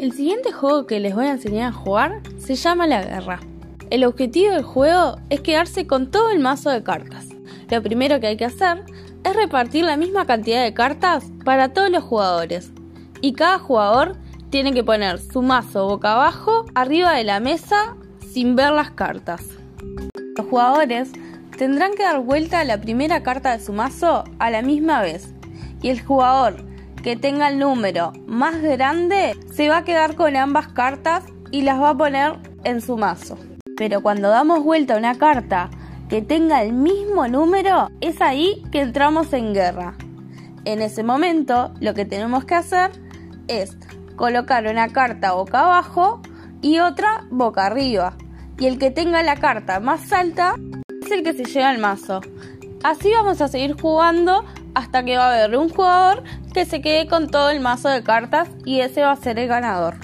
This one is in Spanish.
El siguiente juego que les voy a enseñar a jugar se llama La Guerra. El objetivo del juego es quedarse con todo el mazo de cartas. Lo primero que hay que hacer es repartir la misma cantidad de cartas para todos los jugadores. Y cada jugador tiene que poner su mazo boca abajo arriba de la mesa sin ver las cartas. Los jugadores tendrán que dar vuelta a la primera carta de su mazo a la misma vez. Y el jugador que tenga el número más grande se va a quedar con ambas cartas y las va a poner en su mazo. Pero cuando damos vuelta a una carta que tenga el mismo número, es ahí que entramos en guerra. En ese momento lo que tenemos que hacer es colocar una carta boca abajo y otra boca arriba. Y el que tenga la carta más alta es el que se lleva el mazo. Así vamos a seguir jugando hasta que va a haber un jugador que se quede con todo el mazo de cartas y ese va a ser el ganador.